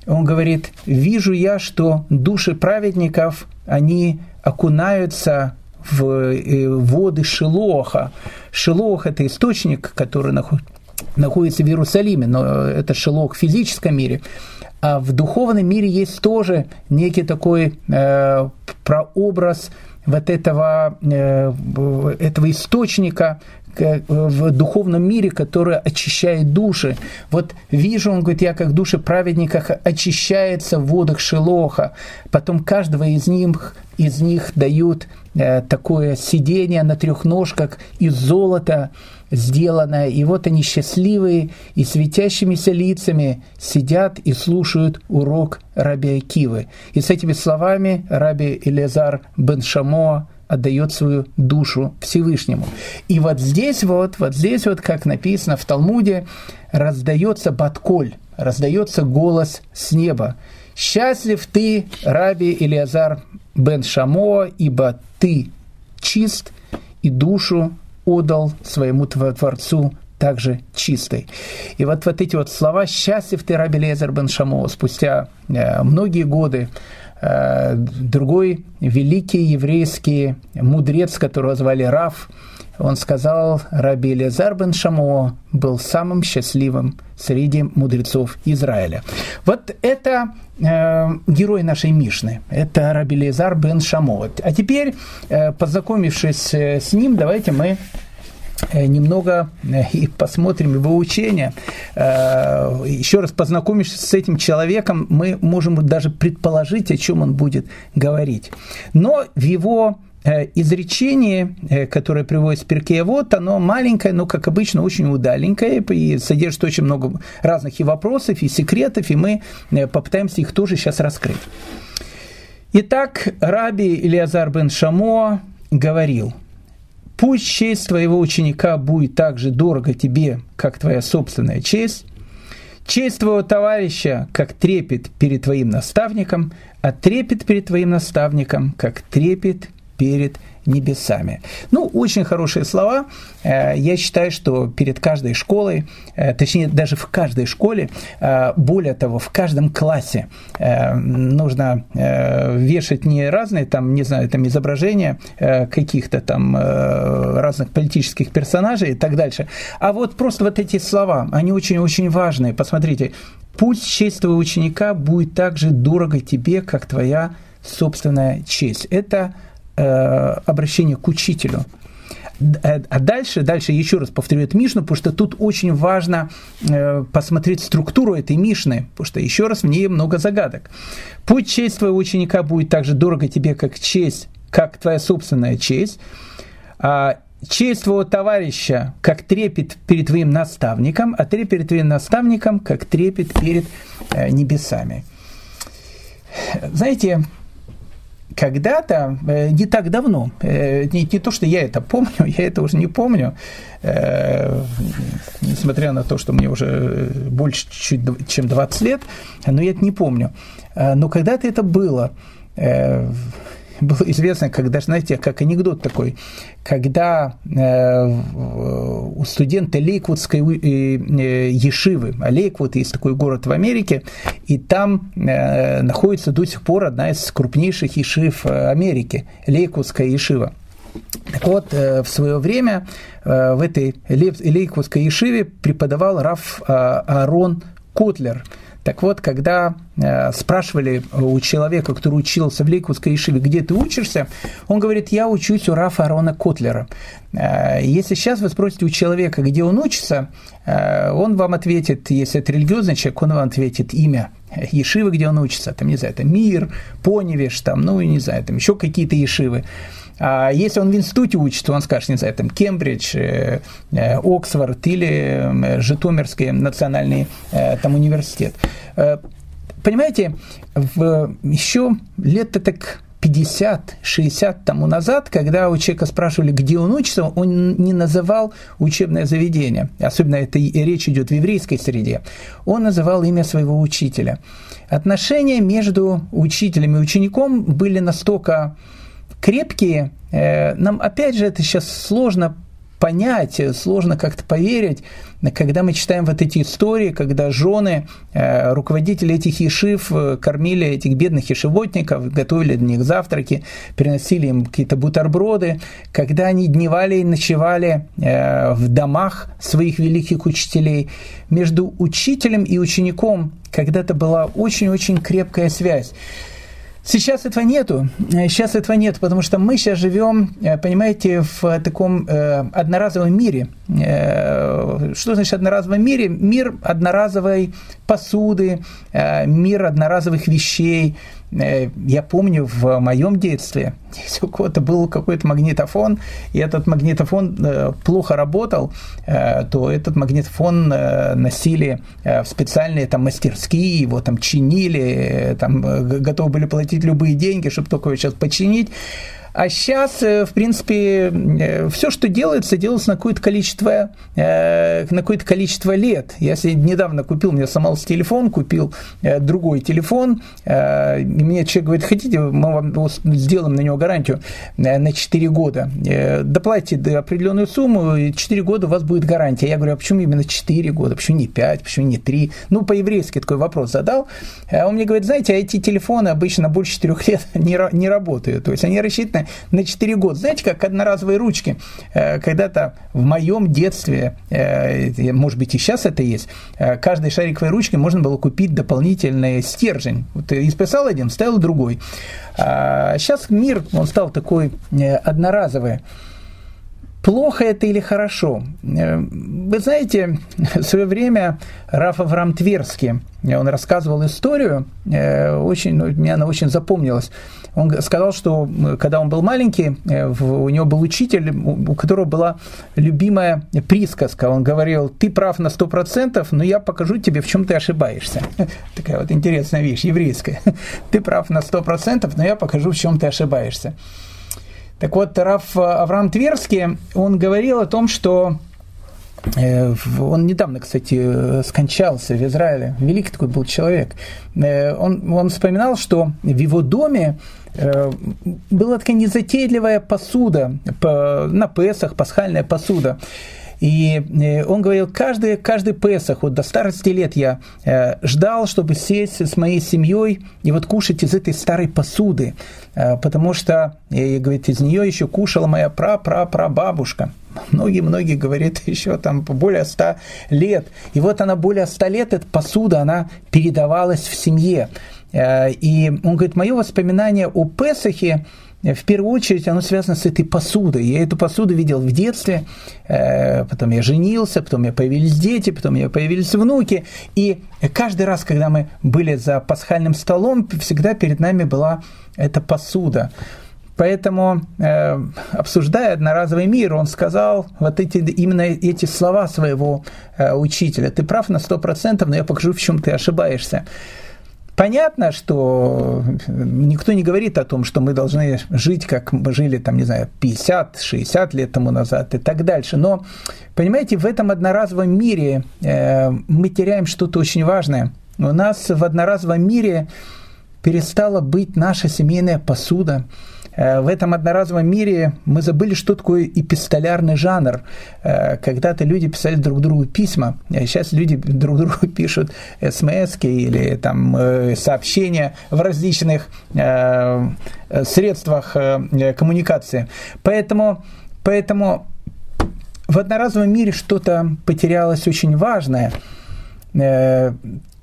A: он говорит, вижу я, что души праведников, они окунаются в э, воды Шилоха. Шилох – это источник, который находится в Иерусалиме, но это Шилох в физическом мире. А в духовном мире есть тоже некий такой э, прообраз вот этого, э, этого источника, в духовном мире, который очищает души. Вот вижу, он говорит, я как души праведниках очищается в водах Шелоха. Потом каждого из них, из них дают э, такое сидение на трех ножках из золота сделанное. И вот они счастливые и светящимися лицами сидят и слушают урок Раби Акивы. И с этими словами Раби Элезар бен Шамоа отдает свою душу Всевышнему. И вот здесь вот, вот здесь вот, как написано в Талмуде, раздается батколь, раздается голос с неба. «Счастлив ты, Раби Илиазар бен Шамо, ибо ты чист и душу отдал своему Творцу также чистой. И вот, вот эти вот слова «счастлив ты, Раби Лезер бен Шамо» спустя э, многие годы другой великий еврейский мудрец, которого звали Раф, он сказал, Раби Лезар бен Шамо был самым счастливым среди мудрецов Израиля. Вот это э, герой нашей Мишны, это Раби Лезар бен Шамо. А теперь, э, познакомившись э, с ним, давайте мы Э, немного э, и посмотрим его учения. Э, еще раз познакомившись с этим человеком, мы можем даже предположить, о чем он будет говорить. Но в его изречение, которое приводит Перкея, вот оно маленькое, но, как обычно, очень удаленькое и содержит очень много разных и вопросов, и секретов, и мы попытаемся их тоже сейчас раскрыть. Итак, Раби Илиазар бен Шамо говорил – Пусть честь твоего ученика будет так же дорого тебе, как твоя собственная честь. Честь твоего товарища, как трепет перед твоим наставником, а трепет перед твоим наставником, как трепет перед небесами. Ну, очень хорошие слова. Э, я считаю, что перед каждой школой, э, точнее, даже в каждой школе, э, более того, в каждом классе нужно вешать не разные, там, не знаю, там изображения каких-то там разных политических персонажей и так дальше, а вот просто вот эти слова, они очень-очень важные. Посмотрите, пусть честь твоего ученика будет так же дорого тебе, как твоя собственная честь. Это обращение к учителю. а дальше, дальше еще раз повторю эту Мишну, потому что тут очень важно посмотреть структуру этой Мишны, потому что еще раз в ней много загадок. Путь честь твоего ученика будет так же дорого тебе, как честь, как твоя собственная честь. А честь твоего товарища, как трепет перед твоим наставником, а трепет перед твоим наставником, как трепет перед э, небесами. Знаете, когда-то, э, не так давно, э, не, не то, что я это помню, я это уже не помню, несмотря на то, что мне уже больше чуть, чем 20 лет, но я это не помню. Но когда-то это было было известно, когда, знаете, как анекдот такой, когда э, у студента Лейквудской э, э, Ешивы, а Лейквуд есть такой город в Америке, и там э, находится до сих пор одна из крупнейших Ешив э, Америки, Лейквудская Ешива. Так вот, э, в свое время в этой Лейквудской Ешиве преподавал Раф Аарон Котлер – так вот, когда э, спрашивали у человека, который учился в Лейкутской Ишиве, где ты учишься, он говорит, я учусь у Рафа Арона Котлера. Э, если сейчас вы спросите у человека, где он учится, э, он вам ответит, если это религиозный человек, он вам ответит имя Ешивы, где он учится, там, не знаю, это Мир, Поневиш, там, ну, не знаю, там еще какие-то Ешивы. А если он в институте учится, он скажет, не знаю, там Кембридж, э, э, Оксфорд или Житомирский национальный э, там университет. Понимаете, в, еще лет-то так 50-60 тому назад, когда у человека спрашивали, где он учится, он не называл учебное заведение. Особенно это речь идет в еврейской среде. Он называл имя своего учителя. Отношения между учителем и учеником были настолько крепкие. Э, нам, опять же, это сейчас сложно понять, сложно как-то поверить, когда мы читаем вот эти истории, когда жены, э, руководители этих ешив э, кормили этих бедных ешеботников, готовили для них завтраки, приносили им какие-то бутерброды, когда они дневали и ночевали в домах своих великих учителей. Между учителем и учеником когда-то была очень-очень крепкая связь. Сейчас этого нету. Э, сейчас этого нет, потому что мы сейчас живем, э, понимаете, в таком э, одноразовом мире. Э, что значит одноразовом мире? Мир одноразовой посуды, э, мир одноразовых вещей, Э, я помню в моем детстве, если у кого-то был какой-то магнитофон, и этот магнитофон э, плохо работал, э, то этот магнитофон носили в специальные там мастерские, его там чинили, там готовы были платить любые деньги, чтобы только его сейчас починить. А сейчас, э, в принципе, э, все, что делается, делается на какое-то количество, э, на какое-то количество лет. Я недавно купил, мне сломался телефон, купил другой телефон, и мне человек говорит, хотите, мы вам сделаем на него гарантию на 4 года. Доплатите до определенную сумму, и 4 года у вас будет гарантия. Я говорю, а почему именно 4 года, почему не 5, почему не 3? Ну, по-еврейски такой вопрос задал. Он мне говорит, знаете, эти телефоны обычно больше 4 лет не, не работают. То есть они рассчитаны на 4 года. Знаете, как одноразовые ручки. Э, когда-то в моем детстве, э, может быть и сейчас это есть, э, каждой шариковой ручке можно было купить дополнительный стержень. Вот исписал один, вставил другой. А сейчас мир, он стал такой одноразовый. Плохо это или хорошо? Вы знаете, в свое время Раф Авраам Тверский, он рассказывал историю, очень, ну, мне она очень запомнилась. Он сказал, что когда он был маленький, э, у него был учитель, у которого была любимая присказка. Он говорил, ты прав на сто процентов, но я покажу тебе, в чем ты ошибаешься. Такая вот интересная вещь, еврейская. Ты прав на сто процентов, но я покажу, в чем ты ошибаешься. Так вот, Раф Авраам Тверский, он говорил о том, что Э, он недавно, кстати, скончался в Израиле. Великий такой был человек. Э, он, он вспоминал, что в его доме э, была такая незатейливая посуда, на Песах, пасхальная посуда. И он говорил, каждый, каждый Песах, вот до старости лет я ждал, чтобы сесть с моей семьей и вот кушать из этой старой посуды, потому что, говорит, из нее еще кушала моя пра-пра-пра-бабушка. Многие-многие говорят еще там более ста лет. И вот она более ста лет, эта посуда, она передавалась в семье. Э, и он говорит, мое воспоминание о Песахе, в первую очередь оно связано с этой посудой. Я эту посуду видел в детстве, э, потом я женился, потом у меня появились дети, потом у меня появились внуки. И каждый раз, когда мы были за пасхальным столом, всегда перед нами была эта посуда. Поэтому, э, обсуждая одноразовый мир, он сказал вот эти, именно эти слова своего э, учителя. Ты прав на сто процентов, но я покажу, в чем ты ошибаешься. Понятно, что никто не говорит о том, что мы должны жить, как мы жили, там, не знаю, 50-60 лет тому назад и так дальше. Но, понимаете, в этом одноразовом мире э, мы теряем что-то очень важное. У нас в одноразовом мире перестала быть наша семейная посуда – в этом одноразовом мире мы забыли, что такое эпистолярный жанр. Э, когда-то люди писали друг другу письма, а сейчас люди друг другу пишут смс или там э, сообщения в различных средствах коммуникации. Поэтому, поэтому в одноразовом мире что-то потерялось очень важное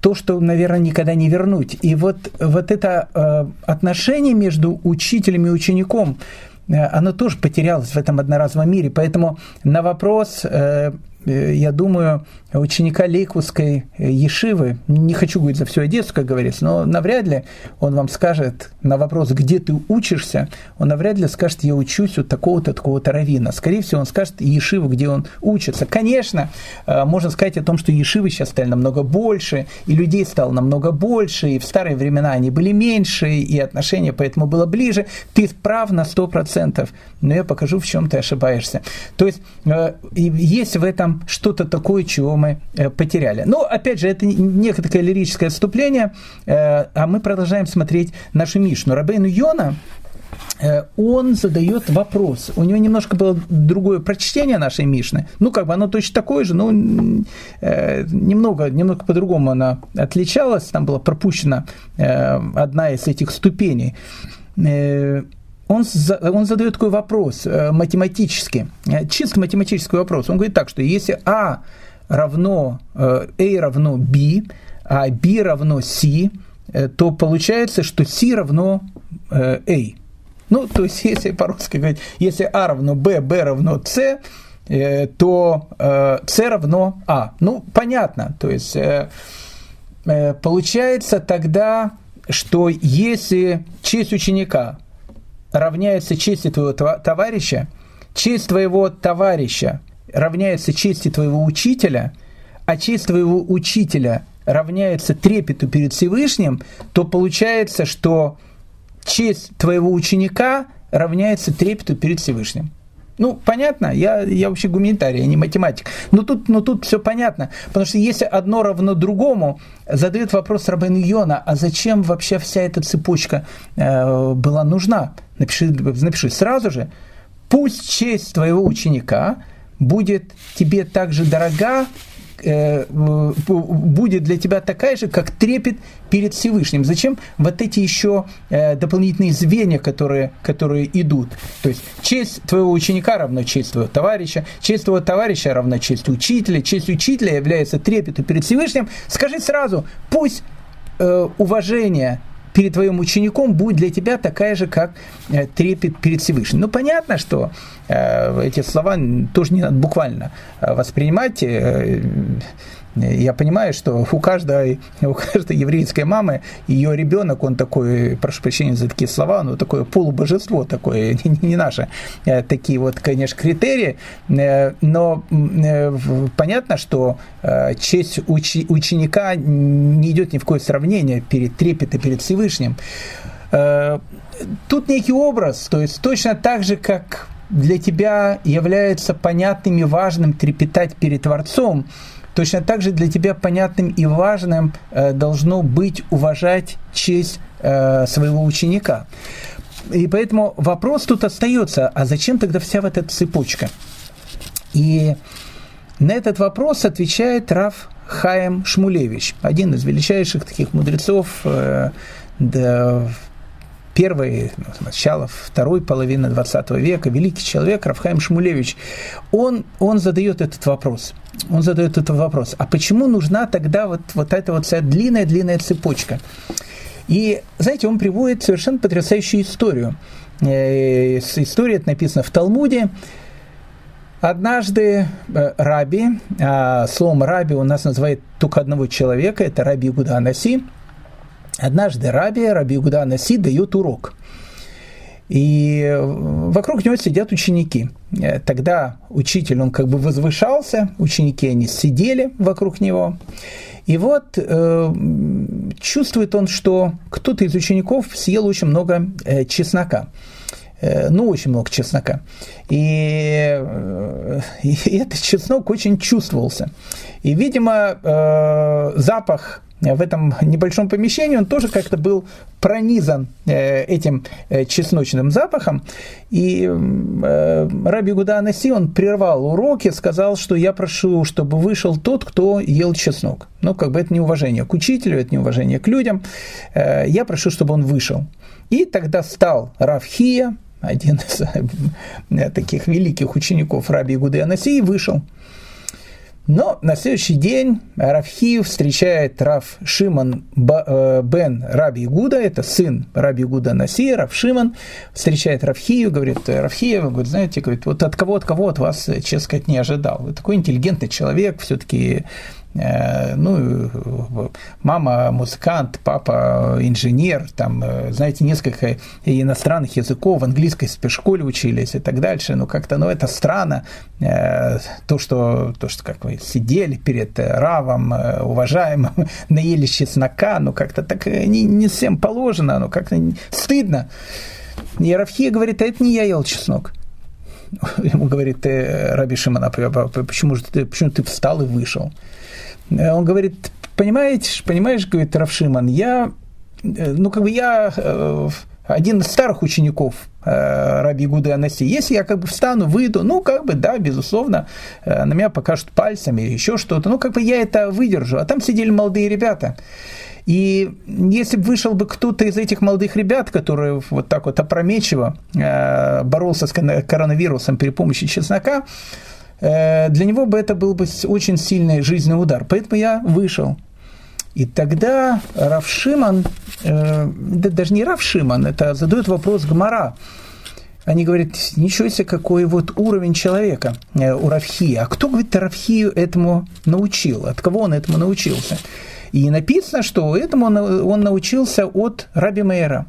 A: то, что, наверное, никогда не вернуть. И вот, вот это э, отношение между учителем и учеником, э, оно тоже потерялось в этом одноразовом мире. Поэтому на вопрос, э, я думаю, ученика Лейкутской э, Ешивы, не хочу говорить за всю Одессу, как говорится, но навряд ли он вам скажет на вопрос, где ты учишься, он навряд ли скажет, я учусь у такого-то, такого-то равина. Скорее всего, он скажет Ешиву, где он учится. Конечно, э, можно сказать о том, что Ешивы сейчас стали намного больше, и людей стало намного больше, и в старые времена они были меньше, и отношения поэтому было ближе. Ты прав на 100%, но я покажу, в чем ты ошибаешься. То есть, есть в этом нам что-то такое, чего мы э, потеряли. Но, опять же, это некое лирическое отступление, э, а мы продолжаем смотреть нашу Мишну. Рабейну Йона, э, он задает вопрос. У него немножко было другое прочтение нашей Мишны. Ну, как бы оно точно такое же, но немного, немного по-другому она отличалась. Там была пропущена одна из этих ступеней он, он задает такой вопрос э, математический, э, чисто математический вопрос. Он говорит так, что если А равно, э, A равно B, а B равно C, то получается, что C равно A. Ну, то есть, если по-русски говорить, если А равно B, B равно C, то C равно А. Ну, понятно. То есть, получается тогда, что если честь ученика равняется чести твоего товарища, честь твоего товарища равняется чести твоего учителя, а честь твоего учителя равняется трепету перед Всевышним, то получается, что честь твоего ученика равняется трепету перед Всевышним. Ну, понятно, я, я вообще гуманитарий, а не математик. Но тут, но тут все понятно. Потому что если одно равно другому, задает вопрос Рабен Йона, а зачем вообще вся эта цепочка э, была нужна? Напиши, напиши сразу же, пусть честь твоего ученика будет тебе так же дорога, Э, будет для тебя такая же, как трепет перед Всевышним. Зачем вот эти еще э, дополнительные звенья, которые, которые идут? То есть честь твоего ученика равна честь твоего товарища, честь твоего товарища равна честь учителя, честь учителя является трепетом перед Всевышним. Скажи сразу, пусть э, уважение перед твоим учеником будет для тебя такая же, как э, трепет перед Всевышним. Ну, понятно, что э, эти слова тоже не надо буквально э, воспринимать. Я понимаю, что у каждой, у каждой еврейской мамы ее ребенок, он такой, прошу прощения за такие слова, но такое полубожество такое, не, не наши э, такие вот, конечно, критерии, э, но э, понятно, что честь учи, ученика не идет ни в какое сравнение перед трепетом, перед Всевышним. Тут некий образ, то есть точно так же, как для тебя является понятным и важным трепетать перед Творцом, Точно так же для тебя понятным и важным э, должно быть уважать честь э, своего ученика. И поэтому вопрос тут остается, а зачем тогда вся вот эта цепочка? И на этот вопрос отвечает Раф Хаем Шмулевич, один из величайших таких мудрецов э, да, первой, ну, начала второй половины 20 века, великий человек Рафхайм Шмулевич, он, он задает этот вопрос. Он задает этот вопрос. А почему нужна тогда вот, вот эта вот вся длинная-длинная цепочка? И, знаете, он приводит совершенно потрясающую историю. история это написана в Талмуде. Однажды раби, а словом раби у нас называет только одного человека, это раби Гуда Анаси. Однажды раби, раби Гуда Анаси дает урок – и вокруг него сидят ученики. Э, тогда учитель, он как бы возвышался, ученики, они сидели вокруг него. И вот э, чувствует он, что кто-то из учеников съел очень много э, чеснока. Э, ну, очень много чеснока. И, э, и этот чеснок очень чувствовался. И, видимо, э, запах в этом небольшом помещении, он тоже как-то был пронизан этим чесночным запахом. И Раби Гуда Анаси, он прервал уроки, сказал, что я прошу, чтобы вышел тот, кто ел чеснок. Ну, как бы это неуважение к учителю, это неуважение к людям. Я прошу, чтобы он вышел. И тогда стал Равхия, один из таких великих учеников Раби Гуды Анаси, вышел. Но на следующий день Равхиев встречает Рав Шиман э, бен Раби Гуда, это сын Раби Гуда Насия, Рав Шиман, встречает Равхию, говорит, Равхиев, говорит, знаете, говорит, вот от кого, от кого от вас, честно сказать, не ожидал. Вы такой интеллигентный человек, все-таки Э, ну, мама музыкант, папа инженер, там, э, знаете, несколько иностранных языков, в английской спецшколе учились и так дальше, ну, как-то, ну, это странно, э, то, что, то, что, как вы сидели перед Равом, уважаемым, наели чеснока, ну, как-то так не, не всем положено, ну, как-то стыдно. И Равхия говорит, а это не я ел чеснок. Ему говорит, Раби Шимана, почему же ты, почему ты встал и вышел? Э, он говорит, понимаете, понимаешь, говорит Равшиман, я, э, ну, как бы я э, один из старых учеников Раби Гуды Анаси. Если я как бы встану, выйду, ну, как бы, да, безусловно, на меня покажут пальцами или еще что-то, ну, как бы я это выдержу. А там сидели молодые ребята. И если бы вышел бы кто-то из этих молодых ребят, которые вот так вот опрометчиво боролся с коронавирусом при помощи чеснока, для него бы это был бы очень сильный жизненный удар. Поэтому я вышел. И тогда Равшиман, э, да, даже не Равшиман, это задает вопрос Гмара. Они говорят, ничего себе, какой вот уровень человека э, у Равхи. А кто, говорит, Равхию этому научил? От кого он этому научился? И написано, что этому он, он научился от Раби Мейра.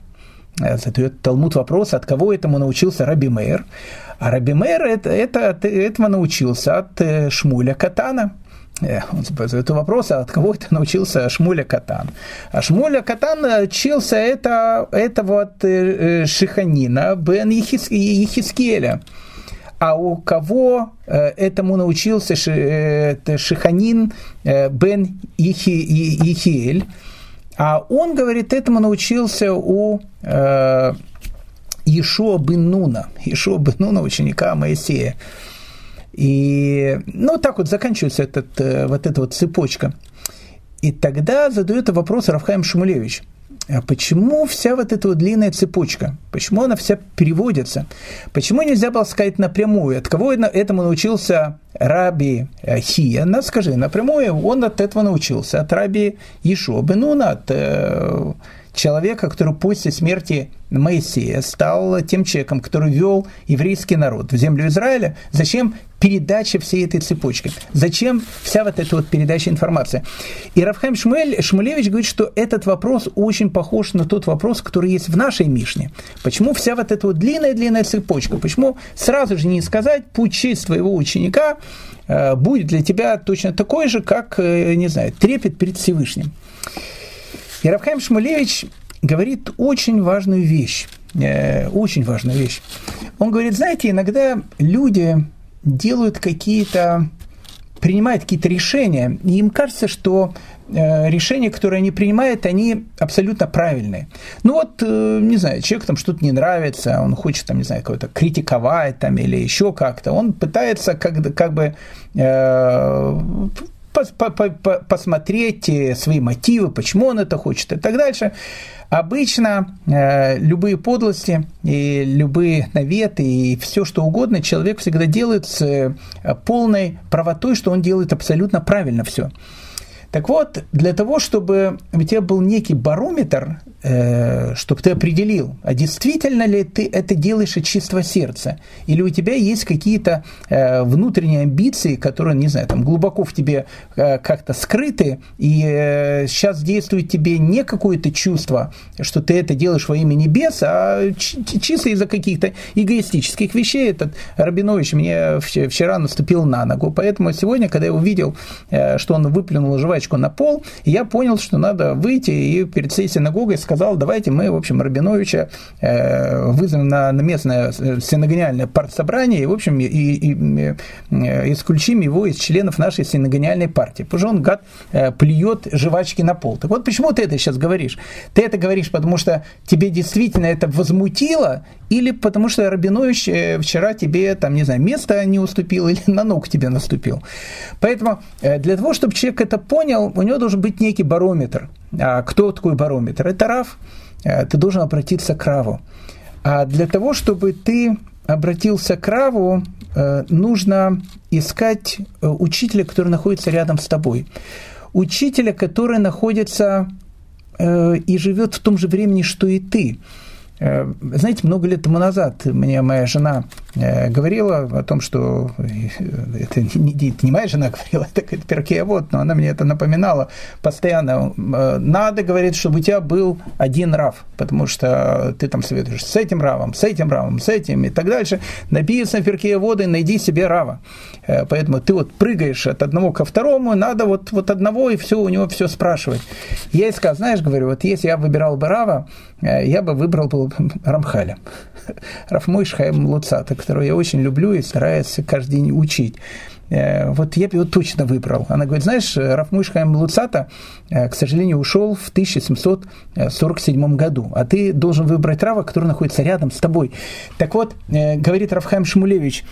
A: Задает Талмуд вопрос, от кого этому научился Раби Мейр. А Раби Мейр это, это, от этого научился от э, Шмуля Катана. Э, он задает вопрос, а от кого это научился Шмуля Катан? А Шмуля Катан учился это, это вот э, Шиханина бен Ехискеля. А у кого этому научился Шиханин бен Ехиэль? А он, говорит, этому научился у Ишуа бен Нуна, Ишуа бен Нуна, ученика Моисея. И, ну, так вот заканчивается этот, э, вот эта вот цепочка. И тогда задает вопрос Рафхайм Шумулевич. А почему вся вот эта вот длинная цепочка? Почему она вся переводится? Почему нельзя было сказать напрямую? От кого этому научился Раби Хия? Ну, скажи, напрямую он от этого научился. От Раби Ишуа Бенуна, от э, человека, который после смерти Моисея стал тем человеком, который вел еврейский народ в землю Израиля. Зачем передача всей этой цепочки? Зачем вся вот эта вот передача информации? И Рафхайм Шмель, Шмулевич говорит, что этот вопрос очень похож на тот вопрос, который есть в нашей Мишне. Почему вся вот эта вот длинная-длинная цепочка? Почему сразу же не сказать, путь честь твоего ученика э, будет для тебя точно такой же, как, э, не знаю, трепет перед Всевышним? И Рафхайм Шмулевич говорит очень важную вещь, э, очень важную вещь. Он говорит, знаете, иногда люди делают какие-то, принимают какие-то решения, и им кажется, что э, решения, которые они принимают, они абсолютно правильные. Ну вот, э, не знаю, человек там что-то не нравится, он хочет там, не знаю, кого-то критиковать там или еще как-то, он пытается как, как бы посмотреть э, свои мотивы, почему он это хочет и так дальше. Обычно э, любые подлости и любые наветы и все что угодно человек всегда делает с э, полной правотой, что он делает абсолютно правильно все. Так вот, для того, чтобы у тебя был некий барометр, чтобы ты определил, а действительно ли ты это делаешь от чистого сердца, или у тебя есть какие-то э, внутренние амбиции, которые, не знаю, там глубоко в тебе э, как-то скрыты, и э, сейчас действует тебе не какое-то чувство, что ты это делаешь во имя небес, а чисто из-за каких-то эгоистических вещей. Этот Рабинович мне вчера наступил на ногу, поэтому сегодня, когда я увидел, э, что он выплюнул жвачку на пол, я понял, что надо выйти и перед всей синагогой сказал, давайте мы, в общем, Рабиновича э, вызовем на, на местное э, синагониальное партсобрание и, в общем, и, и, и исключим его из членов нашей синагониальной партии. Потому что он, гад, плюет жвачки на пол. Так вот, почему ты это сейчас говоришь? Ты это говоришь, потому что тебе действительно это возмутило, или потому что Рабинович вчера тебе, там, не знаю, место не уступил, или на ногу тебе наступил. Поэтому для того, чтобы человек это понял, у него должен быть некий барометр. А кто такой барометр? Это Рав. Э, ты должен обратиться к Раву. А для того, чтобы ты обратился к Раву, э, нужно искать э, учителя, который находится рядом с тобой. Учителя, который находится и живет в том же времени, что и ты. Знаете, много лет тому назад мне моя жена говорила о том, что э, это не, не моя жена говорила, это Перкея вот, но она мне это напоминала постоянно. Э, надо, говорит, чтобы у тебя был один рав, потому что ты там советуешь с этим равом, с этим равом, с этим и так дальше. Написано в Перкея воды, найди себе рава. Поэтому ты вот прыгаешь от одного ко второму, надо вот, вот одного и все, у него все спрашивать. Я ей сказал, знаешь, говорю, вот если я выбирал бы рава, я бы выбрал бы Рамхаля. Рафмойш Хаим Луцата, которого я очень люблю и стараюсь каждый день учить. Э, вот я бы его точно выбрал. Она говорит, знаешь, Рафмуш Хаим Луцата, э, к сожалению, ушел в 1747 году, а ты должен выбрать Рава, который находится рядом с тобой. Так вот, э, говорит Рафхайм Шмулевич,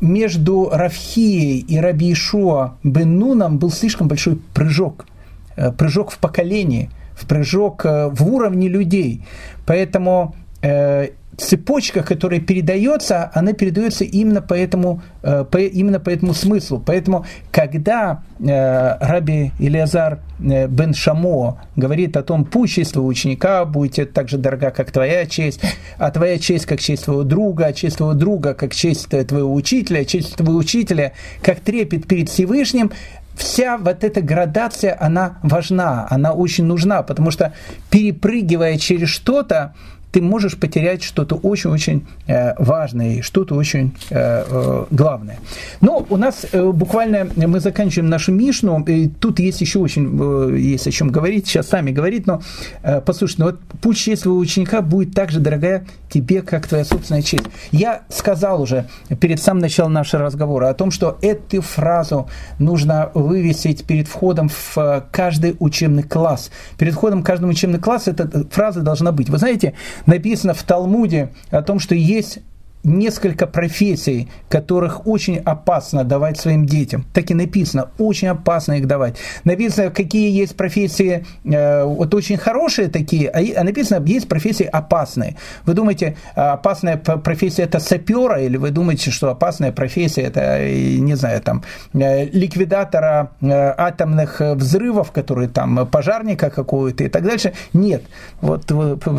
A: между Рафхией и Раби Ишуа бен Нуном был слишком большой прыжок, прыжок в поколении, в прыжок в уровне людей. Поэтому цепочка, которая передается, она передается именно по этому, э, по, именно по этому смыслу. Поэтому, когда э, Раби Илиазар э, бен Шамо говорит о том, пусть честь твоего ученика будет так же дорога, как твоя честь, а твоя честь как честь твоего друга, а честь твоего друга как честь твоего учителя, а честь твоего учителя как трепет перед Всевышним, вся вот эта градация, она важна, она очень нужна, потому что перепрыгивая через что-то, ты можешь потерять что-то очень-очень э, важное, что-то очень э, э, главное. Но у нас буквально мы заканчиваем нашу Мишну, и тут есть еще очень, есть о чем говорить, сейчас сами говорить, но послушайте, ну вот путь честь своего ученика будет так же дорогая тебе, как твоя собственная честь. Я сказал уже перед самым началом нашего разговора о том, что эту фразу нужно вывесить перед входом в каждый учебный класс. Перед входом в каждый учебный класс эта фраза должна быть. Вы знаете, написано в Талмуде о том, что есть несколько профессий, которых очень опасно давать своим детям. Так и написано, очень опасно их давать. Написано, какие есть профессии, э, вот очень хорошие такие, а, а написано, есть профессии опасные. Вы думаете, а, опасная профессия это сапера, или вы думаете, что опасная профессия это, не знаю, там, э, ликвидатора э, атомных взрывов, которые там, пожарника какого-то и так дальше? Нет. Вот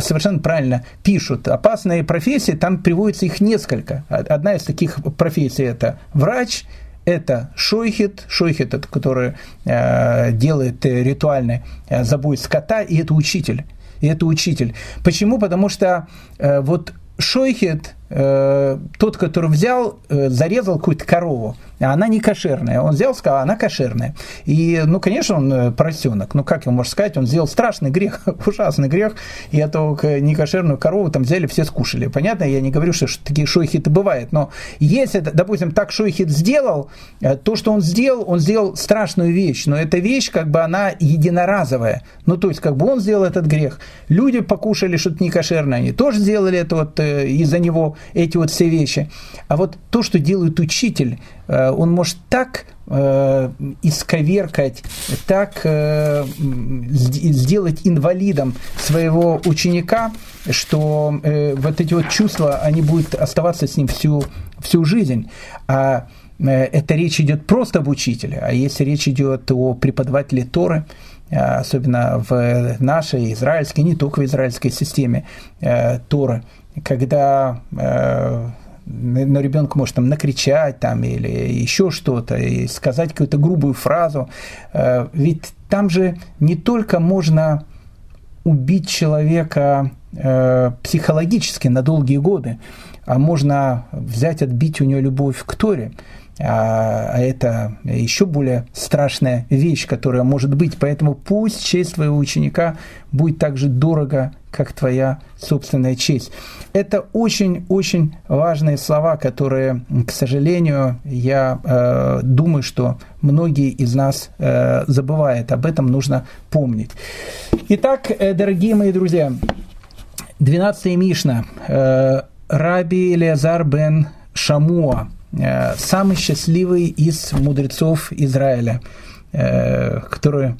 A: совершенно правильно пишут. Опасные профессии, там приводятся их несколько. Одна из таких профессий это врач, это шойхет, шойхет который э, делает ритуальный э, забой скота, и это учитель. И это учитель. Почему? Потому что э, вот шойхет, э, тот, который взял, э, зарезал какую-то корову, а она не кошерная. Он взял, сказал, она кошерная. И, ну, конечно, он э, поросенок. Ну, как его можно сказать? Он сделал страшный грех, ужасный грех, и эту некошерную корову там взяли, все скушали. Понятно, я не говорю, что такие шойхиты бывают, но если, допустим, так шойхит сделал, то, что он сделал, он сделал страшную вещь, но эта вещь, как бы, она единоразовая. Ну, то есть, как бы он сделал этот грех. Люди покушали что-то некошерное, они тоже сделали это вот из-за него, эти вот все вещи. А вот то, что делает учитель, Э, он может так э, исковеркать, так э, сделать инвалидом своего ученика, что вот эти вот чувства, они будут оставаться с ним всю, всю жизнь. А это речь идет просто об учителе, а если речь идет о преподавателе Торы, особенно в нашей израильской, не только в израильской системе Торы, когда на ребенка может там накричать там, или еще что-то, и сказать какую-то грубую фразу. Ведь там же не только можно убить человека э, психологически на долгие годы, а можно взять, отбить у него любовь к Торе. А, а это еще более страшная вещь, которая может быть. Поэтому пусть честь твоего ученика будет так же дорого, как твоя собственная честь. Это очень-очень важные слова, которые, к сожалению, я э, думаю, что многие из нас э, забывают. Об этом нужно помнить. Итак, э, дорогие мои друзья, 12 Мишна. Э, Раби Элиазар бен Шамуа – самый счастливый из мудрецов Израиля, э, который э,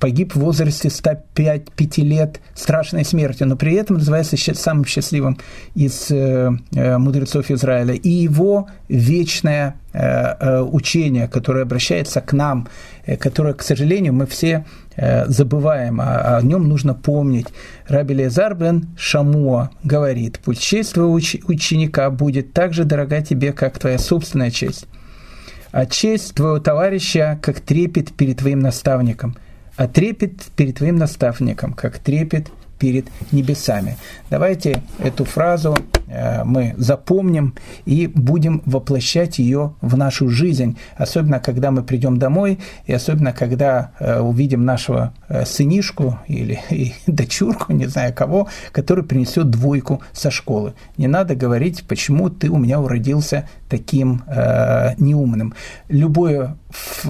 A: погиб в возрасте 105 5 лет страшной смертью, но при этом называется самым счастливым из мудрецов Израиля. И его вечное учение, которое обращается к нам, которое, к сожалению, мы все Э, забываем, а о нем нужно помнить. Раби Лезар бен Шамуа говорит, пусть честь твоего ученика будет так же дорога тебе, как твоя собственная честь. А честь твоего товарища, как трепет перед твоим наставником. А трепет перед твоим наставником, как трепет перед небесами. Давайте эту фразу мы запомним и будем воплощать ее в нашу жизнь, особенно когда мы придем домой и особенно когда э, увидим нашего э, сынишку или дочурку, не знаю кого, который принесет двойку со школы. Не надо говорить, почему ты у меня уродился таким э, неумным. Любое,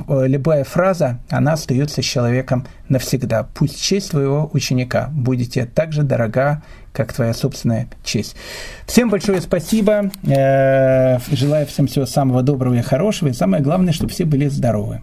A: любая фраза, она остается с человеком навсегда. Пусть честь твоего ученика будет тебе так же дорога, как твоя собственная честь. Всем большое спасибо. Э, желаю всем всего самого доброго и хорошего. И самое главное, чтобы все были здоровы.